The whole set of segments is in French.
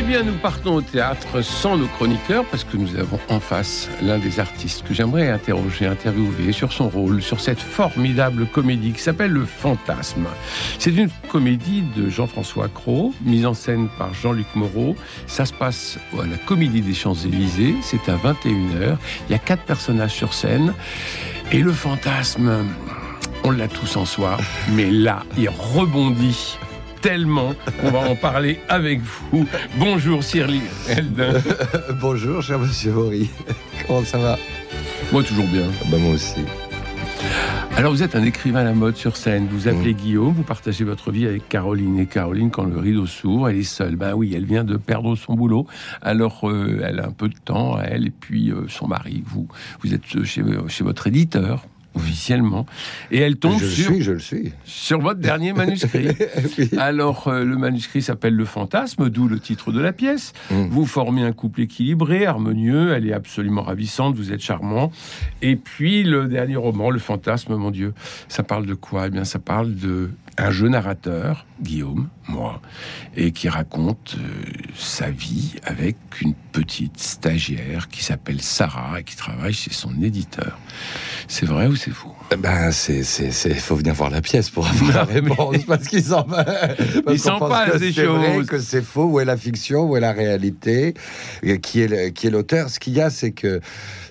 Eh bien, nous partons au théâtre sans nos chroniqueurs parce que nous avons en face l'un des artistes que j'aimerais interroger, interviewer sur son rôle, sur cette formidable comédie qui s'appelle Le Fantasme. C'est une comédie de Jean-François Cros, mise en scène par Jean-Luc Moreau. Ça se passe à la Comédie des Champs-Élysées. C'est à 21h. Il y a quatre personnages sur scène. Et le fantasme, on l'a tous en soi, mais là, il rebondit tellement qu'on va en parler avec vous. Bonjour Cyril Eldin. Bonjour cher monsieur Horry. Comment ça va? Moi toujours bien. bah, Moi aussi. Alors vous êtes un écrivain à la mode sur scène, vous appelez Mm. Guillaume, vous partagez votre vie avec Caroline. Et Caroline, quand le rideau s'ouvre, elle est seule. Ben oui, elle vient de perdre son boulot. Alors euh, elle a un peu de temps elle et puis euh, son mari. Vous, vous êtes chez, chez votre éditeur officiellement et elle tombe je sur, suis, je le suis. sur votre dernier manuscrit. Oui. Alors, euh, le manuscrit s'appelle Le Fantasme, d'où le titre de la pièce. Mm. Vous formez un couple équilibré, harmonieux, elle est absolument ravissante, vous êtes charmant. Et puis, le dernier roman, Le Fantasme, mon Dieu, ça parle de quoi? Eh bien, ça parle de un jeu narrateur, Guillaume, moi, et qui raconte euh, sa vie avec une petite stagiaire qui s'appelle Sarah et qui travaille chez son éditeur. C'est vrai ou c'est faux Ben, c'est, c'est, c'est, faut venir voir la pièce pour avoir la réponse, parce qu'ils s'en Ils s'en passent des c'est vrai, choses. que c'est faux, où est la fiction, où est la réalité, et qui est, le- qui est l'auteur. Ce qu'il y a, c'est que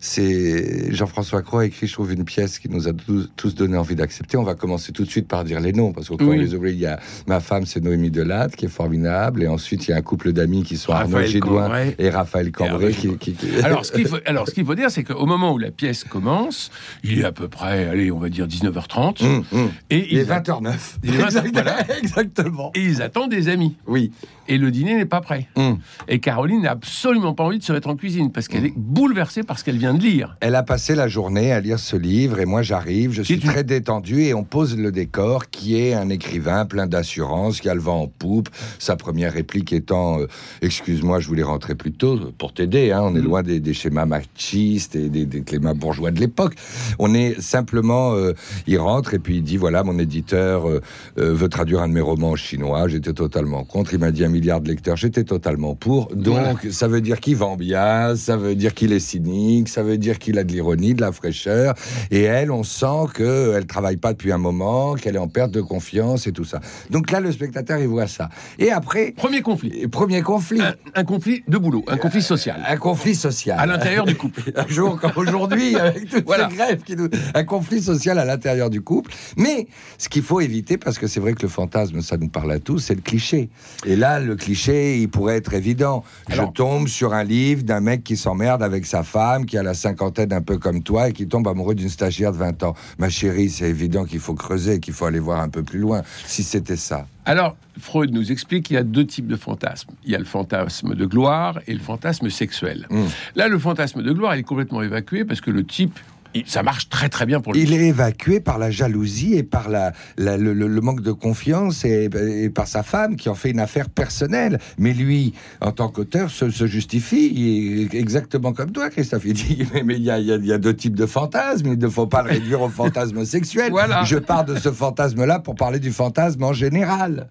c'est Jean-François Croix a écrit, je trouve, une pièce qui nous a tous, tous donné envie d'accepter. On va commencer tout de suite par dire les noms, parce qu'on Oui. les oublie. Il y a ma femme, c'est Noémie Delatte, qui est formidable, et ensuite il y a un couple d'amis qui sont Arnaud Raphaël Gidouin Cambray. et Raphaël qui, qui- qui- Alors, ce qu'il faut, alors, ce qu'il faut dire, c'est qu'au moment où la pièce commence, il est à peu près, allez, on va dire 19h30, Hum, hum. et, Il est ils a- 20h09. Il est 20h, voilà. Exactement. et ils attendent des amis. Oui. Et le dîner n'est pas prêt. Hum. Et Caroline n'a absolument pas envie de se mettre en cuisine parce qu'elle est bouleversée par ce qu'elle vient de lire. Elle a passé la journée à lire ce livre et moi j'arrive, je suis très détendu et on pose le décor qui est un écrivain plein d'assurance, qui a le vent en poupe. Sa première réplique étant euh, Excuse-moi, je voulais rentrer plus tôt pour t'aider. hein. On est loin des, des schémas machistes et des, des clémats bourgeois de l'époque. On est simplement, euh, il rentre et puis il dit Voilà, mon éditeur euh, euh, veut traduire un de mes romans en chinois. J'étais totalement contre. Il m'a dit un milliard de lecteurs. J'étais totalement pour. Donc, Voilà. ça veut dire qu'il vend bien, ça veut dire qu'il est cynique, ça veut dire qu'il a de l'ironie, de la fraîcheur. Et elle, on sent qu'elle travaille pas depuis un moment, qu'elle est en perte de confiance et tout ça. Donc là, le spectateur, il voit ça. Et après, Premier conflit. premier conflit. Un, un conflit de boulot, un conflit social. Un conflit social. À l'intérieur du couple. Un jour comme aujourd'hui, avec toutes Voilà. ces grèves, qui nous... un conflit social à l'intérieur du couple. Mais ce qu'il faut éviter, parce que c'est vrai que le fantasme, ça nous parle à tous, c'est le cliché. Et là, le cliché, il pourrait être évident. Alors- Je tombe sur un livre d'un mec qui s'emmerde avec sa femme, qui a la cinquantaine un peu comme toi, et qui tombe amoureux d'une stagiaire de 20 ans. Ma chérie, c'est évident qu'il faut creuser, qu'il faut aller voir un peu plus loin, si c'était ça. Alors, Freud nous explique qu'il y a deux types de fantasmes. Il y a le fantasme de gloire et le fantasme sexuel. Mm. Là, le fantasme de gloire, il est complètement évacué parce que le type, ça marche très très bien pour lui. Il est évacué par la jalousie et par la, la- le, le- le manque de confiance et, et par sa femme qui en fait une affaire personnelle. Mais lui, en tant qu'auteur, se, se justifie il est exactement comme toi, Christophe. Il dit mais mais il y, y a deux types de fantasmes. Il ne faut pas le réduire au fantasme sexuel. Voilà. Je pars de ce fantasme-là pour parler du fantasme en général.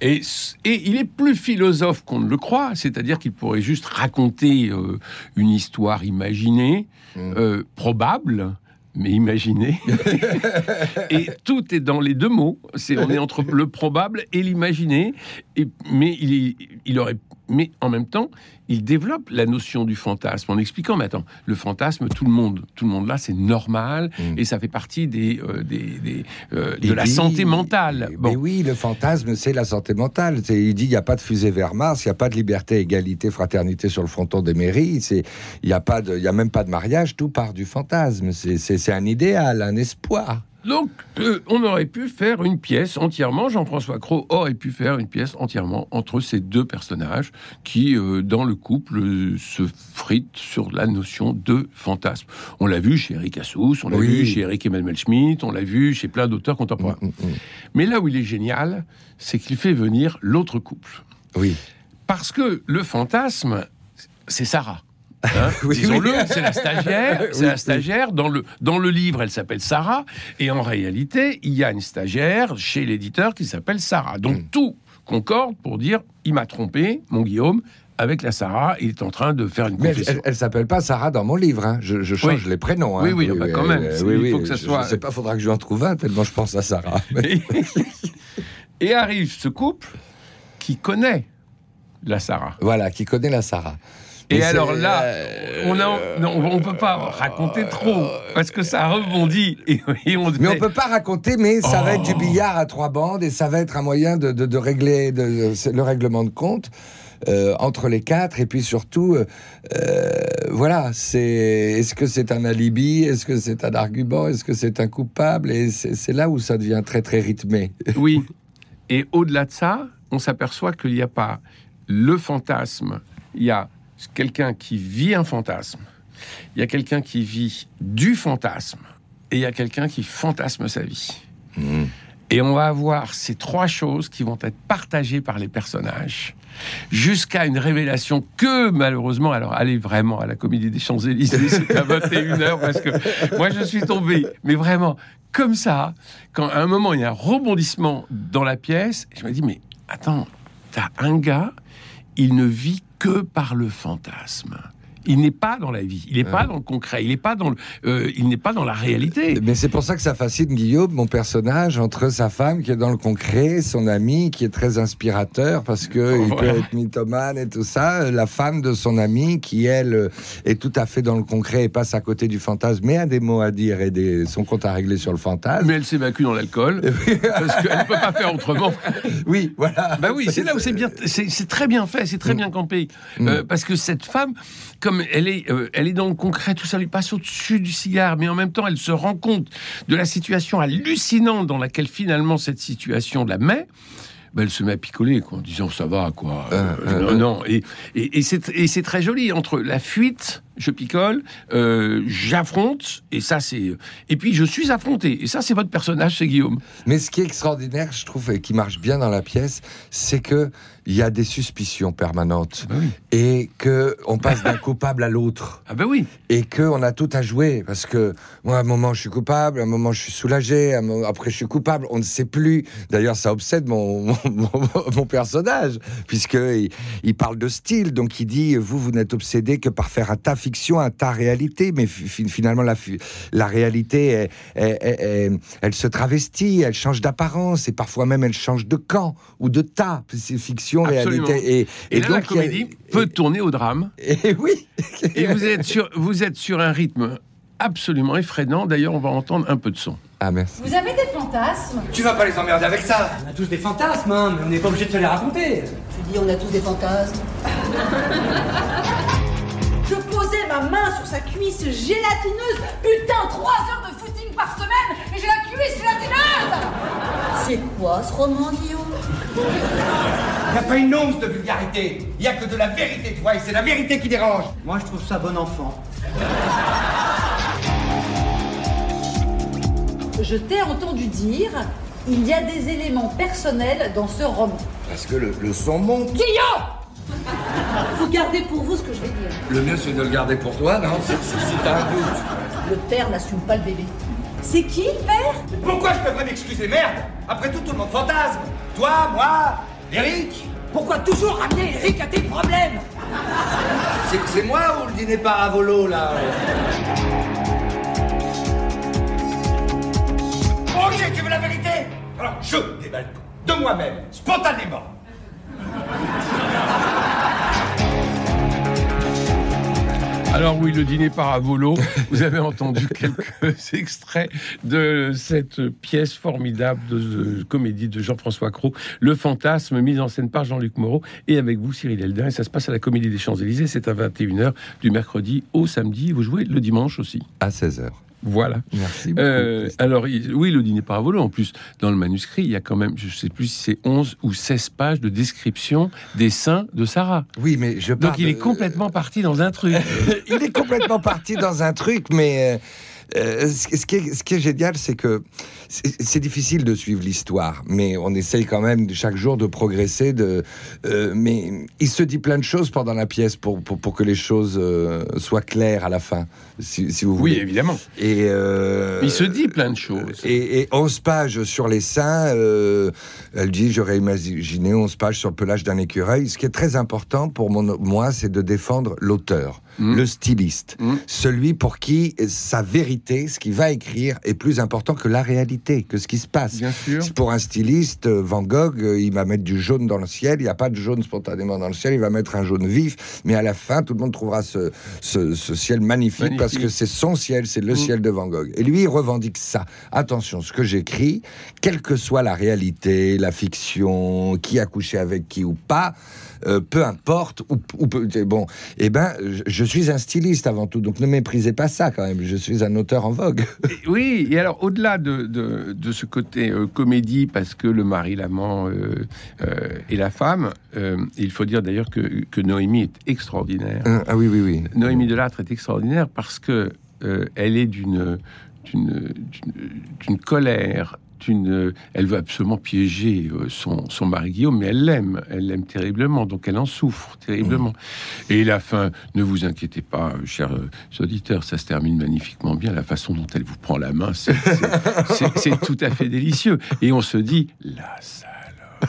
Et, et il est plus philosophe qu'on ne le croit, c'est-à-dire qu'il pourrait juste raconter euh, une histoire imaginée, Mm. euh, probable, mais imaginée. et tout est dans les deux mots. C'est, on est entre le probable et l'imaginé. Mais il, est- il aurait, mais en même temps, il développe la notion du fantasme en expliquant, mais attends, le fantasme, tout le monde, tout le monde là, c'est normal Mm. et ça fait partie des, euh, des, des, euh, de la dit- santé mentale. Mais Bon. oui, le fantasme, c'est la santé mentale. C'est- Il dit il n'y a pas de fusée vers Mars, il n'y a pas de liberté, égalité, fraternité sur le fronton des mairies. Il n'y a, pas de- y a même pas de mariage, tout part du fantasme. C'est un idéal, un espoir. Donc, euh, on aurait pu faire une pièce entièrement, Jean-François Cros aurait pu faire une pièce entièrement entre ces deux personnages qui, euh, dans le couple, euh, se fritent sur la notion de fantasme. On l'a vu chez Eric Assous, on l'a Oui. vu chez Eric Emmanuel Schmitt, on l'a vu chez plein d'auteurs contemporains. Mm, mm, mm. Mais là où il est génial, c'est qu'il fait venir l'autre couple. Oui. Parce que le fantasme, c'est Sarah. Hein, Oui, Disons-le, oui. c'est la stagiaire. C'est Oui, la oui. stagiaire. Dans le, dans le livre, elle s'appelle Sarah. Et en réalité, il y a une stagiaire chez l'éditeur qui s'appelle Sarah. Donc Mm. tout concorde pour dire il m'a trompé, mon Guillaume, avec la Sarah. Il est en train de faire une Mais elle, confession. elle- elle s'appelle pas Sarah dans mon livre. hein. Je, je change Oui. les prénoms. hein. Oui, oui, bah, quand même. oui, il oui, faut que ça je- soit- Je sais pas, faudra que je lui en trouve un tellement je pense à Sarah. Et arrive ce couple qui connaît la Sarah. voilà, qui connaît la Sarah. Et alors là, euh, on a, non, on peut pas raconter trop parce que ça rebondit et, et on. Mais on peut pas raconter, mais ça va être du Oh. billard à trois bandes et ça va être un moyen de, de- de régler de- le règlement de compte euh, entre les quatre. Et puis surtout, euh, euh, voilà, c'est est-ce que c'est un alibi, est-ce que c'est un argument, est-ce que c'est un coupable Et c'est c'est là où ça devient très très rythmé. Oui. Et au-delà de ça, on s'aperçoit qu'il n'y a pas le fantasme. Il y a quelqu'un qui vit un fantasme. Il y a quelqu'un qui vit du fantasme. Et il y a quelqu'un qui fantasme sa vie. Et on va avoir ces trois choses qui vont être partagées par les personnages jusqu'à une révélation que malheureusement, alors allez vraiment à la Comédie des Champs-Élysées, c'est à 21h parce que moi je suis tombé, mais vraiment comme ça, quand à un moment il y a un rebondissement dans la pièce, je me dis mais attends, t'as un gars, il ne vit que par le fantasme. Il n'est pas dans la vie, il n'est pas dans le concret, il n'est pas dans le, euh, il n'est pas dans la réalité. Mais c'est pour ça que ça fascine Guillaume, mon personnage, entre sa femme qui est dans le concret, son ami qui est très inspirateur parce que il peut être mythomane et tout ça, la femme de son ami qui elle euh, est tout à fait dans le concret et passe à côté du fantasme, mais a des mots à dire et des, son compte à régler sur le fantasme. Mais elle s'évacue dans l'alcool parce qu'elle ne peut pas faire autrement. Oui, voilà. Bah oui, c'est là où c'est bien, c'est très bien fait, c'est très bien campé, Euh, parce que cette femme, comme elle est, euh, elle est dans le concret, tout ça lui passe au-dessus du cigare, mais en même temps, elle se rend compte de la situation hallucinante dans laquelle finalement cette situation la met. bah, elle se met à picoler quoi, en disant ça va quoi. Euh, Euh, non, non. Et, et, et c'est et c'est très joli entre la fuite, je picole, euh, j'affronte et ça c'est et puis je suis affronté et ça c'est votre personnage, c'est Guillaume. Mais ce qui est extraordinaire, je trouve, et qui marche bien dans la pièce, c'est que il y a des suspicions permanentes Bah oui. et que on passe d'un coupable à l'autre. Ah ben oui. et que on a tout à jouer parce que moi à un moment je suis coupable, à un moment je suis soulagé, à un moment- après je suis coupable, on ne sait plus. D'ailleurs ça obsède mon, mon, mon- mon personnage puisque il, il parle de style, donc il dit vous vous n'êtes obsédé que par faire à ta fiction, à ta réalité, mais fi- finalement la, la réalité elle, elle- elle- elle- elle se travestit, elle change d'apparence et parfois même elle change de camp ou de tas. C'est fiction, Absolument. réalité. Et, Et, là, la donc, il y a- comédie peut tourner au drame. et oui. Et vous êtes sur, vous êtes sur un rythme absolument effrénant. D'ailleurs, on va entendre un peu de son. Ah merci. Vous avez des fantasmes? Tu vas pas les emmerder avec ça On a tous des fantasmes, hein, mais on n'est pas obligé de se les raconter. Tu dis on a tous des fantasmes. sa cuisse gélatineuse. Putain, 3 heures de footing par semaine et j'ai la cuisse gélatineuse C'est quoi ce roman, Guillaume? Y a pas une once de vulgarité. Y a que de la vérité, tu vois, et c'est la vérité qui dérange. Moi, je trouve ça bon enfant. Je t'ai entendu dire il y a des éléments personnels dans ce roman. Parce que le, le son monte. Guillaume Vous gardez pour vous ce que je vais dire. Le mieux, c'est de le garder pour toi, non? Si, t'as un doute. Le père n'assume pas le bébé. C'est qui le père? Pourquoi je devrais m'excuser, merde Après tout, tout le monde fantasme. Toi, moi, Eric? Pourquoi toujours ramener Eric à tes problèmes? C'est, c'est moi ou le dîner paravolo, là? Ok, tu veux la vérité? Alors, je déballe tout. De moi-même, spontanément. Alors oui, le dîner par à volo. Vous avez entendu quelques extraits de cette pièce formidable de, de comédie de Jean-François Cros, Le Fantasme, mise en scène par Jean-Luc Moreau et avec vous Cyril Eldin. Et ça se passe à la Comédie des Champs-Élysées. C'est à 21h du mercredi au samedi. Vous jouez le dimanche aussi. À 16h. Voilà. Merci beaucoup. Euh, Christophe. alors, oui, le dîner par volo. En plus, dans le manuscrit, il y a quand même, je ne sais plus si c'est 11 ou 16 pages de description des seins de Sarah. oui, mais je Donc, parle il est complètement parti dans un truc. il est complètement parti dans un truc, mais euh, euh, ce, ce qui est, ce qui est génial, c'est que c'est difficile de suivre l'histoire, mais on essaye quand même chaque jour de progresser. De, euh, mais il se dit plein de choses pendant la pièce pour, pour, pour que les choses euh, soient claires à la fin, si, si vous oui, voulez. évidemment. Et euh, Il se dit plein de choses. Et, et 11 pages sur les seins, elle dit j'aurais imaginé 11 pages sur le pelage d'un écureuil. Ce qui est très important pour mon- moi, c'est de défendre l'auteur, Mm. le styliste, Mm. celui pour qui sa vérité, ce qu'il va écrire, est plus important que la réalité, que ce qui se passe. Bien sûr. Pour un styliste, euh, Van Gogh, euh, il va mettre du jaune dans le ciel. Il n'y a pas de jaune spontanément dans le ciel. Il va mettre un jaune vif. Mais à la fin, tout le monde trouvera ce, ce- ce ciel magnifique, Magnifique. parce que c'est son ciel, c'est le Mm. ciel de Van Gogh. Et lui, il revendique ça. Attention, ce que j'écris, quelle que soit la réalité, la fiction, qui a couché avec qui ou pas, euh, peu importe, ou, ou bon, eh ben, je, je suis un styliste avant tout, donc ne méprisez pas ça quand même. Je suis un auteur en vogue. Et- Oui, et alors au-delà de, de, de ce côté euh, comédie, parce que le mari, l'amant euh, et la femme, il faut dire d'ailleurs que, que Noémie est extraordinaire. ah oui, oui, oui. Noémie Delattre est extraordinaire parce que elle est d'une- d'une colère. D'une- elle veut absolument piéger euh, son, son mari Guillaume, mais elle l'aime, elle l'aime terriblement, donc elle en souffre terriblement. Et la fin, ne vous inquiétez pas, chers euh, auditeurs, ça se termine magnifiquement bien. La façon dont elle vous prend la main, c'est- tout à fait délicieux. Et on se dit, la salope.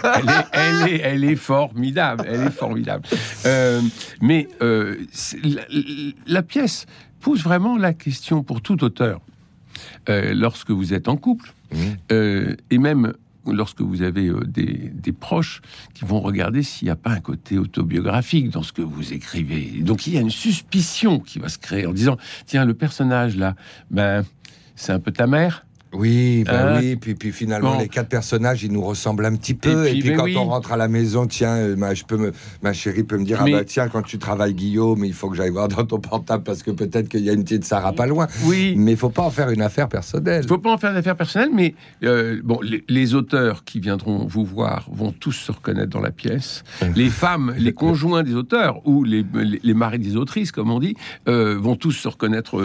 Elle est, elle, est, elle est formidable, elle est formidable. Euh, mais euh, la, la pièce pose vraiment la question pour tout auteur. Euh, lorsque vous êtes en couple, Euh, et même lorsque vous avez euh, des, des proches qui vont regarder s'il n'y a pas un côté autobiographique dans ce que vous écrivez. Donc il y a une suspicion qui va se créer en disant, tiens, le personnage là, ben, c'est un peu ta mère. Oui, bah Hein oui, puis, puis finalement Bon. les quatre personnages ils nous ressemblent un petit peu Et et puis, quand oui. on rentre à la maison tiens euh, ma, je peux me, ma chérie peut me dire Mais- ah bah tiens quand tu travailles Guillaume il faut que j'aille voir dans ton portable parce que peut-être qu'il y a une petite Sarah pas loin Oui. mais il faut pas en faire une affaire personnelle Il faut pas en faire d'affaires personnelles, mais euh, bon, les, les auteurs qui viendront vous voir vont tous se reconnaître dans la pièce. Les femmes, les conjoints des auteurs ou les, les, les maris des autrices, comme on dit, euh, vont tous se reconnaître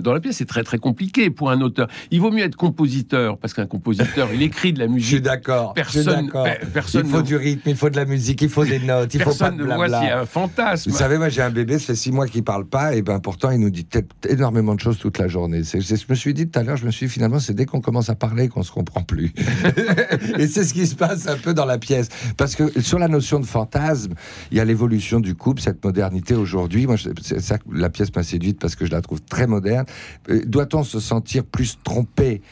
dans la pièce. C'est très très compliqué pour un auteur. Il vaut mieux être compositeur parce qu'un compositeur, il écrit de la je suis musique. d'accord je suis Personne- d'accord pe- personne il faut ne- du rythme il faut de la musique il faut des notes il faut pas Personne de ne voit s'il y a blabla un fantasme. vous savez, moi j'ai un bébé, ça fait six mois qu'il parle pas, et ben pourtant il nous dit énormément de choses toute la journée. C'est, je me suis dit tout à l'heure, je me suis dit, finalement, c'est dès qu'on commence à parler qu'on se comprend plus. et c'est ce qui se passe un peu dans la pièce, parce que sur la notion de fantasme, il y a l'évolution du couple, cette modernité aujourd'hui. Moi, c'est ça que la pièce m'a séduite parce que je la trouve très moderne. Euh, Doit-on se sentir plus trompé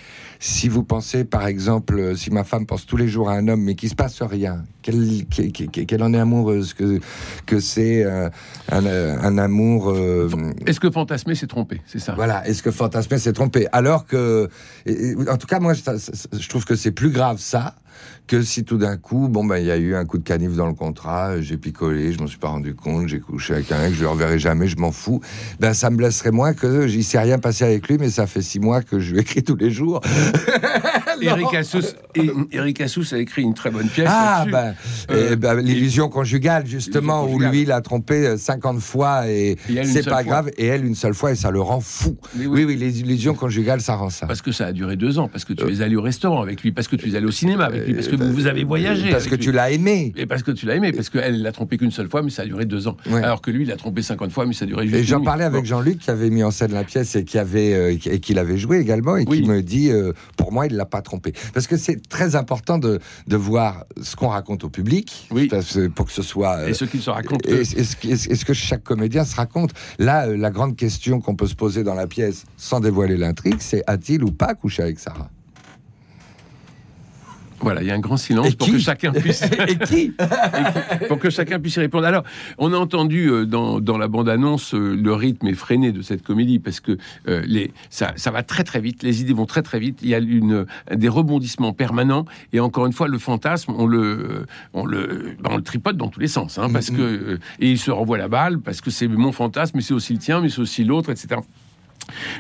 si vous pensez, par exemple, euh, si ma femme pense tous les jours à un homme, mais qu'il se passe rien, qu'elle, en est amoureuse, que, que c'est euh, un, euh, un amour. euh, Est-ce que fantasmer, c'est tromper? C'est ça. voilà, est-ce que fantasmer s'est trompé Alors que, en tout cas, moi, je trouve que c'est plus grave ça que si tout d'un coup, bon, ben, il y a eu un coup de canif dans le contrat, j'ai picolé, je m'en suis pas rendu compte, j'ai couché avec un mec, je le reverrai jamais, je m'en fous. Ben, ça me blesserait moins que j'y sais rien passé avec lui, mais ça fait six mois que je lui écris tous les jours. Eric Assous, Eric Assous a écrit une très bonne pièce. Ah, ben, Euh, eh ben, l'illusion conjugale, justement, où conjugale. lui, il a trompé euh, 50 fois et, Et c'est pas fois. grave, et elle une seule fois, et ça le rend fou. Oui. oui. oui, les illusions conjugales, ça rend ça. Parce que ça a duré deux ans, parce que tu es allé au restaurant avec lui, parce que tu es allé au cinéma avec lui, parce que Euh, vous, avez voyagé. Parce que lui. tu l'as aimé. Et parce que tu l'as aimé, parce qu'elle l'a trompé qu'une seule fois, mais ça a duré deux ans. Ouais. Alors que lui, il l'a trompé 50 fois, mais ça a duré juste Et j'en parlais avec. Jean-Luc qui avait mis en scène la pièce et qui avait euh, et qui l'avait joué également et Oui. qui me dit euh, pour moi il l'a pas trompé parce que c'est très important de, de voir ce qu'on raconte au public Oui. pour que ce soit euh, Et ceux qui se racontent. et- eux. Est-ce que- chaque comédien se raconte Là, euh, la grande question qu'on peut se poser dans la pièce, sans dévoiler l'intrigue, c'est a-t-il ou pas couché avec Sarah? Voilà, il y a un grand silence Et pour que chacun puisse. Et qui pour que chacun puisse y répondre. Alors, on a entendu euh, dans, dans la bande-annonce euh, le rythme effréné de cette comédie parce que euh, les, ça, ça va très très vite, les idées vont très très vite. Il y a une, des rebondissements permanents et encore une fois, le fantasme, on le, on le, ben, on le tripote dans tous les sens, hein, parce que euh, et il se renvoie la balle parce que c'est mon fantasme, mais c'est aussi le tien, mais c'est aussi l'autre, etc.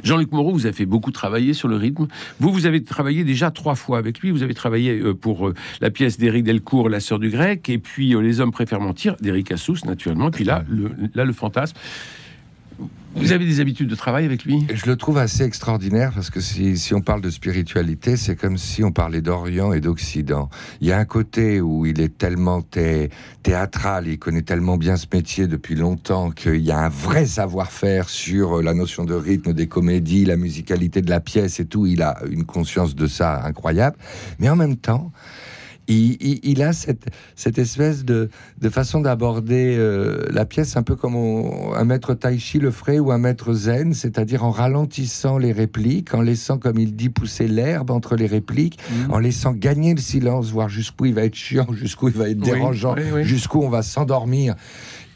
Jean-Luc Moreau, vous avez fait beaucoup travailler sur le rythme. Vous, vous avez travaillé déjà trois fois avec lui. Vous avez travaillé euh, pour euh, la pièce d'Éric Delcourt, La sœur du grec, et puis euh, Les hommes préfèrent mentir, d'Éric Assous, naturellement. Et puis là, le, là, le fantasme. Vous avez des habitudes de travail avec lui? Je le trouve assez extraordinaire parce que si, on parle de spiritualité, c'est comme si on parlait d'Orient et d'Occident. Il y a un côté où il est tellement thé- théâtral, il connaît tellement bien ce métier depuis longtemps qu'il y a un vrai savoir-faire sur la notion de rythme des comédies, la musicalité de la pièce et tout. Il a une conscience de ça incroyable. Mais en même temps, il, il- il a cette, cette espèce de, de façon d'aborder euh, la pièce un peu comme on- un maître tai chi le ferait ou un maître zen, c'est-à-dire en ralentissant les répliques, en laissant, comme il dit, pousser l'herbe entre les répliques, en laissant gagner le silence, voir jusqu'où il va être chiant, jusqu'où il va être dérangeant, oui, oui. jusqu'où on va s'endormir.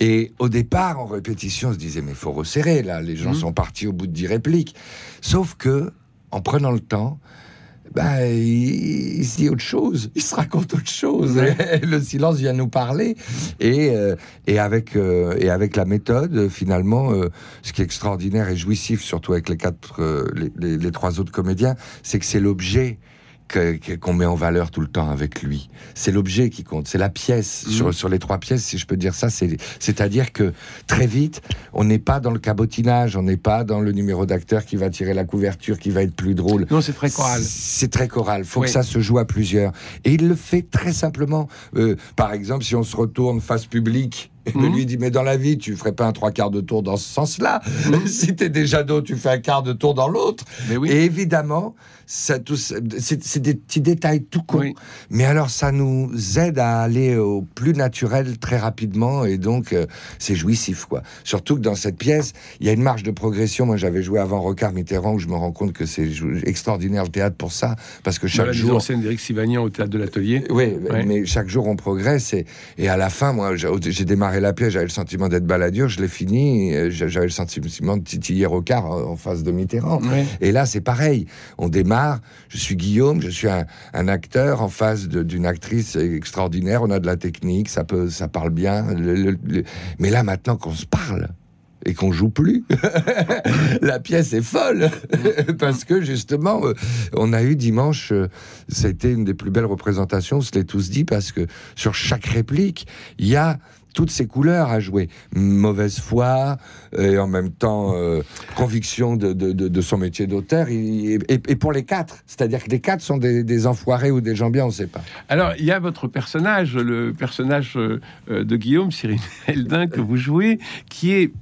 Et au départ, en répétition, on se disait, mais faut resserrer, là, les gens Mhm. sont partis au bout de dix répliques. Sauf que, en prenant le temps, ben, il, il se dit autre chose, il se raconte autre chose. Et le silence vient nous parler. Et, euh, et, avec, euh, et avec la méthode, finalement, euh, ce qui est extraordinaire et jouissif, surtout avec les, quatre, euh, les, les- les trois autres comédiens, c'est que c'est l'objet qu'on met en valeur tout le temps avec lui. C'est l'objet qui compte, c'est la pièce. Mhm. Sur, sur les trois pièces, si je peux dire ça, c'est- c'est-à-dire que très vite, on n'est pas dans le cabotinage, on n'est pas dans le numéro d'acteur qui va tirer la couverture, qui va être plus drôle. Non, c'est très choral. C'est très choral. Faut Oui. que ça se joue à plusieurs. Et il le fait très simplement. Euh, par exemple, si on se retourne face publique. Et Mhm. lui dit mais dans la vie tu ferais pas un trois quarts de tour dans ce sens-là. si t'es déjà dos tu fais un quart de tour dans l'autre. Mais oui. Et évidemment ça tout c'est c'est des petits détails tout. Oui. Mais alors ça nous aide à aller au plus naturel très rapidement et donc euh, c'est jouissif quoi. Surtout que dans cette pièce il y a une marge de progression. Moi j'avais joué avant Rocard Mitterrand où je me rends compte que c'est extraordinaire le théâtre pour ça parce que chaque jour scène d'Éric Sivagnan au théâtre de l'Atelier. oui, Ouais. mais chaque jour on progresse et, et à la fin, moi, j'ai j'ai démarré la pièce, j'avais le sentiment d'être baladure, je l'ai fini, j'avais le sentiment de titiller Rocard en en face de Mitterrand. Et là, c'est pareil. On démarre. Je suis Guillaume, je suis un, un acteur en face d'une actrice extraordinaire. On a de la technique, ça peut, ça parle bien. Le- le- le- Mais là, maintenant qu'on se parle et qu'on joue plus, la pièce est folle parce que justement, euh, on a eu dimanche, euh, a été une des plus belles représentations. On se l'est tous dit parce que sur chaque réplique, il y a toutes ces couleurs à jouer. Mauvaise foi et en même temps euh, conviction de, de- de- son métier d'auteur. Et, pour les quatre, c'est-à-dire que les quatre sont des, enfoirés ou des gens bien, on ne sait pas. Alors, il y a votre personnage, le personnage euh, euh, de Guillaume, Cyril Eldin, que vous jouez, qui est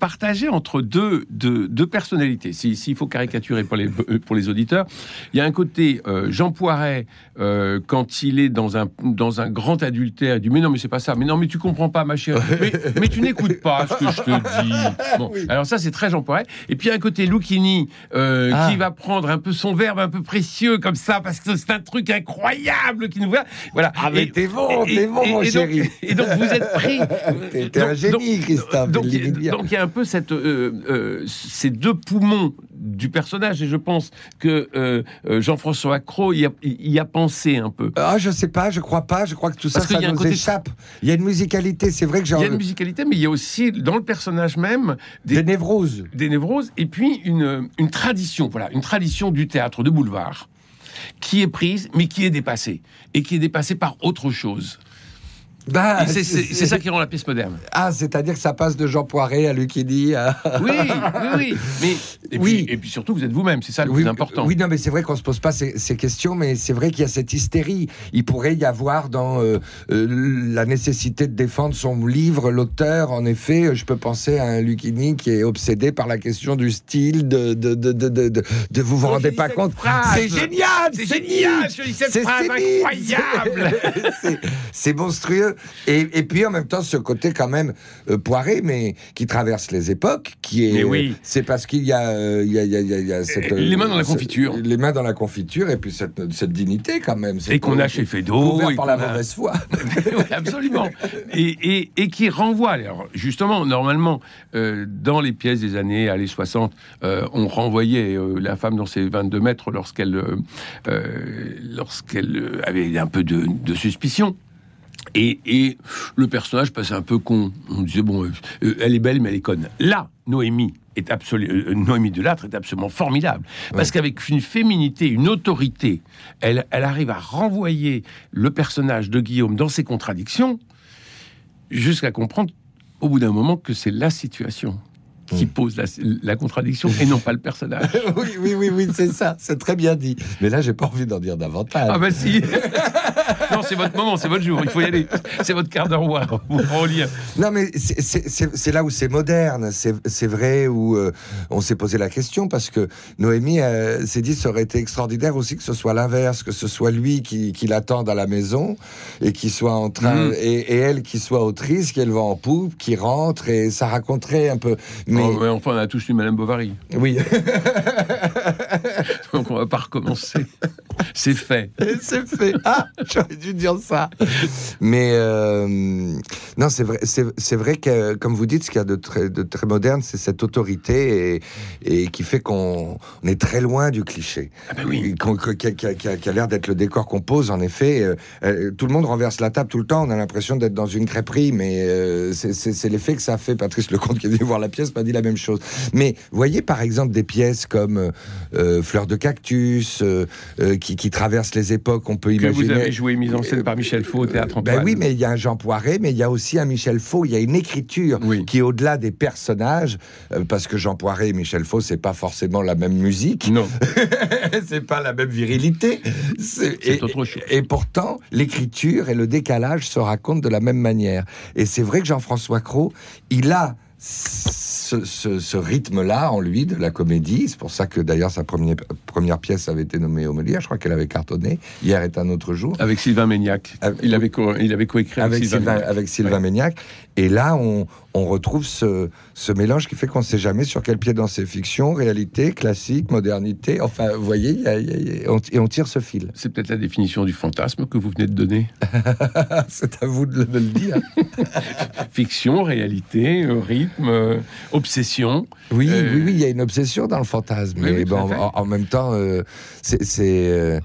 partagé entre deux, deux, deux personnalités. Si- S'il faut caricaturer pour les, euh, pour les auditeurs, il y a un côté euh, Jean Poiret, euh, quand il est dans un, dans un grand adultère, il dit Mais non, mais c'est pas ça. Mais non, mais tu comprends pas, ma chérie. Mais, mais tu n'écoutes pas ce que je te dis. Bon, alors ça, c'est très Jean Poiret. Et puis, il y a un côté Lucchini, euh, Ah. qui va prendre un peu son verbe un peu précieux comme ça, parce que c'est un truc incroyable qui nous voit. Voilà. Ah, mais t'es bon, et- t'es bon, et- mon et donc- chéri. Et donc, vous êtes pris. T'es- un génie, donc- Christophe, donc, il y a un peu cette, euh, euh, ces deux poumons du personnage, et je pense que euh, Jean-François Cros y a, y a pensé un peu. Ah, je sais pas, je crois pas, je crois que tout ça, Parce qu'il ça nous échappe. Il y a une musicalité, c'est vrai que j'ai Il y a une musicalité, mais il y a aussi dans le personnage même des des, névroses. des névroses et puis une, une tradition, voilà, une tradition du théâtre de boulevard qui est prise, mais qui est dépassée et qui est dépassée par autre chose. Bah, c'est- ça qui rend la pièce moderne. Ah, c'est-à-dire que ça passe de Jean Poiret à Lucchini à... Oui, oui, oui. Mais et Oui. puis, et puis surtout, vous êtes vous-même, c'est ça le oui, plus important. Oui, non, mais c'est vrai qu'on se pose pas ces, ces questions, mais c'est vrai qu'il y a cette hystérie. Il pourrait y avoir dans euh, euh, la nécessité de défendre son livre, l'auteur. En effet, je peux penser à un Lucchini qui est obsédé par la question du style, de de de de de, de- de- vous vous Oh, rendez pas compte. C'est génial, C'est génial, Nietzsche. je dis cette C'est incroyable. C'est- c'est Et, et puis en même temps, ce côté quand même euh, poiré, mais qui traverse les époques, qui est. Mais oui. C'est parce qu'il y a, euh, y y y cette, les mains dans la ce- confiture. les mains dans la confiture, et puis cette, cette dignité quand même. Et qu'on a chez Couvert et par la mauvaise foi. Oui, absolument. Et, et- et qui renvoie, alors, justement, normalement, euh, dans les pièces des années, allez, 60, euh, on renvoyait euh, la femme dans ses 22 mètres lorsqu'elle euh, euh, lorsqu'elle euh, avait un peu de, de suspicion. Et, et le personnage passait un peu con. On disait, bon, euh, euh, elle est belle, mais elle est conne. Là, Noémie est absolument, Noémie Delattre est absolument formidable. Parce qu'avec une féminité, une autorité, elle, elle arrive à renvoyer le personnage de Guillaume dans ses contradictions, jusqu'à comprendre au bout d'un moment que c'est la situation qui pose la, la contradiction et non pas le personnage. oui, oui, oui, oui, c'est ça, c'est très bien dit. Mais là, j'ai pas envie d'en dire davantage. Ah bah si Non, c'est votre moment, c'est votre jour, il faut y aller. C'est votre quart d'heure war, vous lien. Non, mais c'est- là où c'est moderne, c'est vrai, où euh, on s'est posé la question, parce que Noémie euh, s'est dit, ça aurait été extraordinaire aussi que ce soit l'inverse, que ce soit lui qui, qui l'attende à la maison, et qui soit en train, Mhm. et, et elle qui soit autrice, qui elle va en poupe, qui rentre, et ça raconterait un peu. Mais Oh, ouais, enfin, on a tous lu Madame Bovary, oui, donc on va pas recommencer. C'est fait. c'est fait. Ah, j'aurais dû dire ça. Mais euh, non, c'est vrai, c'est vrai que, comme vous dites, ce qu'il y a de très, de très moderne, c'est cette autorité et, et qui fait qu'on on est très loin du cliché. Ah ben oui. Qui a, l'air d'être le décor qu'on pose, en effet. euh, euh, tout le monde renverse la table tout le temps. On a l'impression d'être dans une crêperie, mais euh, c'est l'effet que ça fait. Patrice Lecomte, qui est venu voir la pièce, m'a dit la même chose. Mais voyez, par exemple, des pièces comme euh, euh, Fleurs de cactus, euh, euh, qui, qui traversent les époques. On peut Que vous imaginer. avez joué mise en scène par Michel Faux au théâtre Ben Antoine. oui, mais il y a un Jean Poiret, mais il y a aussi un Michel Faux. Il y a une écriture Oui. qui est au-delà des personnages, parce que Jean Poiret et Michel Faux, c'est pas forcément la même musique, Non, c'est pas la même virilité. C'est autre chose. Et pourtant, l'écriture et le décalage se racontent de la même manière. Et c'est vrai que Jean-François Cros, il a ce, ce- ce rythme-là en lui de la comédie. C'est pour ça que d'ailleurs sa première, première pièce avait été nommée au Molière. Je crois qu'elle avait cartonné. Hier est un autre jour. avec Sylvain Méniac. Il avait, co- coécrit avec, avec Sylvain. Sylvain, Méniac. avec Sylvain Méniac. Et là, on, on retrouve ce, ce mélange qui fait qu'on ne sait jamais sur quel pied danser fiction, réalité, classique, modernité. Enfin, vous voyez, il y a- il y a- il y a- on, et on tire ce fil. C'est peut-être la définition du fantasme que vous venez de donner. C'est à vous de, le- de le dire. Fiction, réalité, euh, rythme, euh, obsession. Oui, Euh, oui, oui, il y a une obsession dans le fantasme. oui, Mais oui, bon, en, en même temps, euh, c'est. euh,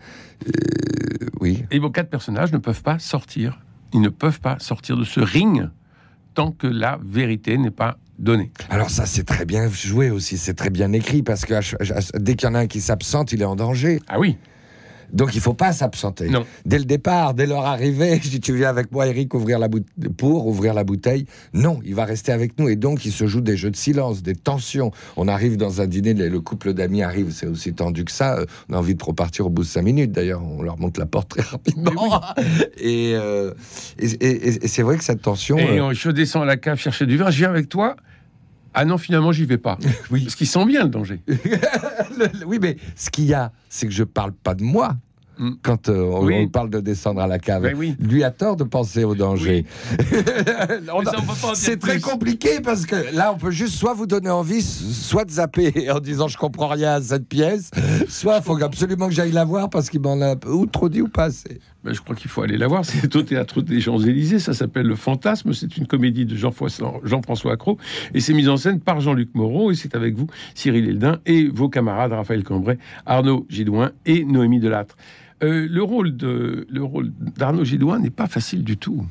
oui. Et vos quatre personnages ne peuvent pas sortir. Ils ne peuvent pas sortir de ce ring tant que la vérité n'est pas donnée. Alors ça, c'est très bien joué aussi, c'est très bien écrit, parce que dès qu'il y en a un qui s'absente, il est en danger. Ah oui, Donc il faut pas s'absenter. Non. Dès le départ, dès leur arrivée, je dis tu viens avec moi, Eric, ouvrir la boute- pour ouvrir la bouteille. Non, il va rester avec nous et donc il se joue des jeux de silence, des tensions. On arrive dans un dîner, le le couple d'amis arrive, c'est aussi tendu que ça. On a envie de repartir au bout de cinq minutes. D'ailleurs, on leur monte la porte très rapidement. Et, euh, et, et- et c'est vrai que cette tension. Et euh, je descends à la cave chercher du vin, je viens avec toi. Ah non, finalement, j'y vais pas. Oui. Parce qu'il sent bien le danger. Le- oui, mais ce qu'il y a, c'est que je parle pas de moi. Mm. Quand euh, on, Oui. on parle de descendre à la cave, Ben oui. lui a tort de penser au danger. C'est très compliqué parce que là, on peut juste soit vous donner envie, soit de zapper en disant je comprends rien à cette pièce, soit il faut absolument que j'aille la voir parce qu'il m'en a ou trop dit ou pas assez. Ben, je crois qu'il faut aller la voir. C'est au théâtre des Champs-Élysées. Ça s'appelle Le Fantasme. C'est une comédie de Jean-François Accro. Et c'est mis en scène par Jean-Luc Moreau. Et c'est avec vous, Cyril Eldin, et vos camarades Raphaël Cambrai, Arnaud Gidouin et Noémie Delattre. Euh, le rôle de le rôle d'Arnaud Gidouin n'est pas facile du tout.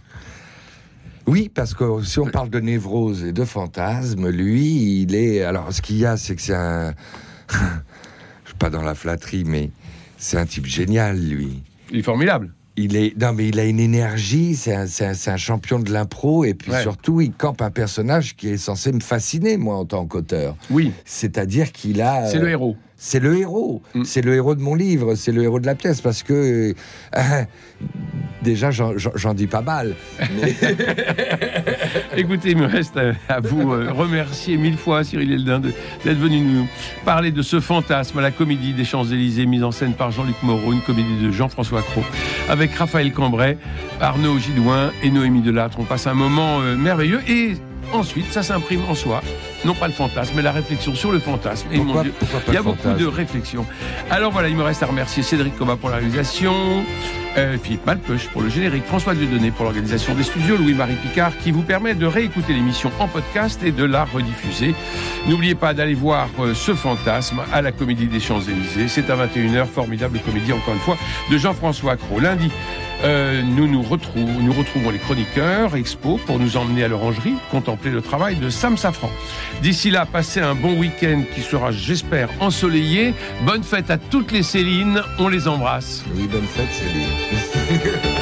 Oui, parce que si on parle de névrose et de fantasme, lui, il est. Alors, ce qu'il y a, c'est que c'est un. je suis pas dans la flatterie, mais c'est un type génial, lui. Il est formidable. Il est non mais il a une énergie, c'est un, champion de l'impro et puis Ouais. surtout il campe un personnage qui est censé me fasciner moi en tant qu'auteur. Oui, C'est-à-dire qu'il a c'est euh, le héros. C'est le héros, Mm. c'est le héros de mon livre, c'est le héros de la pièce parce que euh, déjà j'en- dis pas mal. Mais- Écoutez, il me reste à, à vous euh, remercier mille fois, Cyril Eldin, d'être venu nous parler de ce fantasme à la comédie des Champs-Élysées, mise en scène par Jean-Luc Moreau, une comédie de Jean-François Cros, avec Raphaël Cambrai, Arnaud Gidouin et Noémie Delattre. On passe un moment euh, merveilleux et ensuite, ça s'imprime en soi. Non pas le fantasme, mais la réflexion sur le fantasme. Et Pourquoi- mon Dieu, il y a beaucoup de réflexions. Alors voilà, il me reste à remercier Cédric Coba pour la réalisation, euh, Philippe Malpeuch pour le générique, François Dieudonné pour l'organisation des studios, Louis-Marie Picard qui vous permet de réécouter l'émission en podcast et de la rediffuser. N'oubliez pas d'aller voir euh, ce fantasme à la Comédie des Champs-Élysées. C'est à 21h, formidable comédie encore une fois de Jean-François Cros. Lundi, Euh, nous nous retrouvons, nous retrouvons les chroniqueurs Expo pour nous emmener à l'orangerie, contempler le travail de Sam Safran. D'ici là, passez un bon week-end qui sera, j'espère, ensoleillé. Bonne fête à toutes les Célines, on les embrasse. Oui, bonne fête, Céline.